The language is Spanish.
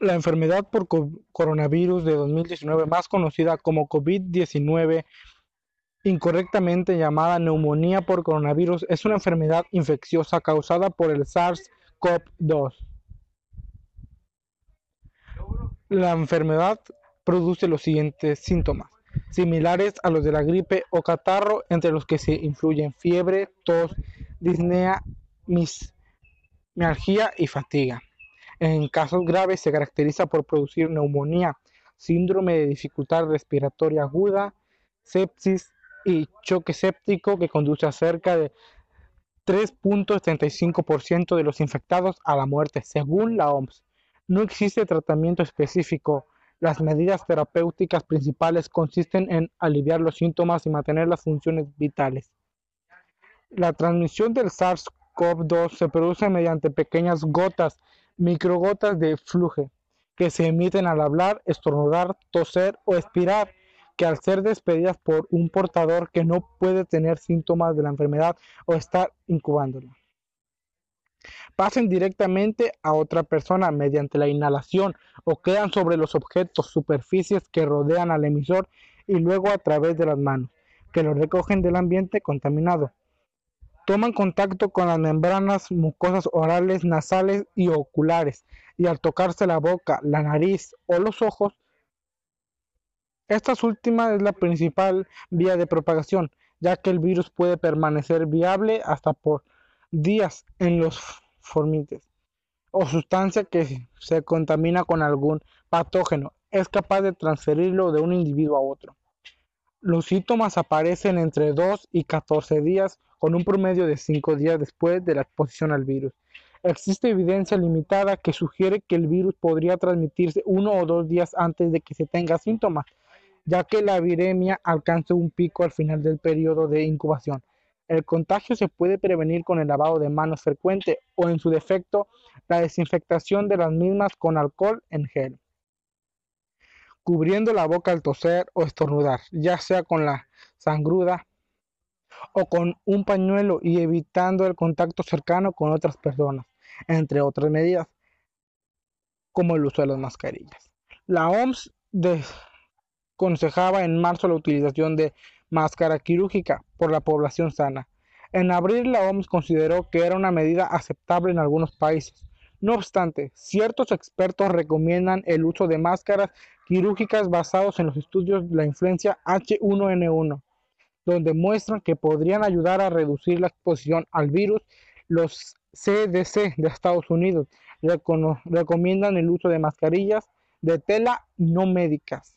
La enfermedad por coronavirus de 2019, más conocida como COVID-19, incorrectamente llamada neumonía por coronavirus, es una enfermedad infecciosa causada por el SARS-CoV-2. La enfermedad produce los siguientes síntomas, similares a los de la gripe o catarro, entre los que se influyen fiebre, tos, disnea, mialgia y fatiga. En casos graves se caracteriza por producir neumonía, síndrome de dificultad respiratoria aguda, sepsis y choque séptico que conduce a cerca de 3.35% de los infectados a la muerte, según la OMS. No existe tratamiento específico. Las medidas terapéuticas principales consisten en aliviar los síntomas y mantener las funciones vitales. La transmisión del SARS-CoV-2 se produce mediante pequeñas gotas microgotas de flujo que se emiten al hablar, estornudar, toser o expirar, que al ser despedidas por un portador que no puede tener síntomas de la enfermedad o estar incubándola, pasen directamente a otra persona mediante la inhalación o quedan sobre los objetos, superficies que rodean al emisor y luego a través de las manos, que lo recogen del ambiente contaminado toman contacto con las membranas mucosas orales, nasales y oculares, y al tocarse la boca, la nariz o los ojos, esta última es la principal vía de propagación, ya que el virus puede permanecer viable hasta por días en los formites o sustancia que se contamina con algún patógeno es capaz de transferirlo de un individuo a otro. Los síntomas aparecen entre 2 y 14 días con un promedio de cinco días después de la exposición al virus. Existe evidencia limitada que sugiere que el virus podría transmitirse uno o dos días antes de que se tenga síntomas, ya que la viremia alcanza un pico al final del periodo de incubación. El contagio se puede prevenir con el lavado de manos frecuente o, en su defecto, la desinfectación de las mismas con alcohol en gel, cubriendo la boca al toser o estornudar, ya sea con la sangruda o con un pañuelo y evitando el contacto cercano con otras personas, entre otras medidas, como el uso de las mascarillas. La OMS aconsejaba en marzo la utilización de máscara quirúrgica por la población sana. En abril la OMS consideró que era una medida aceptable en algunos países. No obstante, ciertos expertos recomiendan el uso de máscaras quirúrgicas basados en los estudios de la influencia H1N1 donde muestran que podrían ayudar a reducir la exposición al virus. Los CDC de Estados Unidos recomiendan el uso de mascarillas de tela no médicas.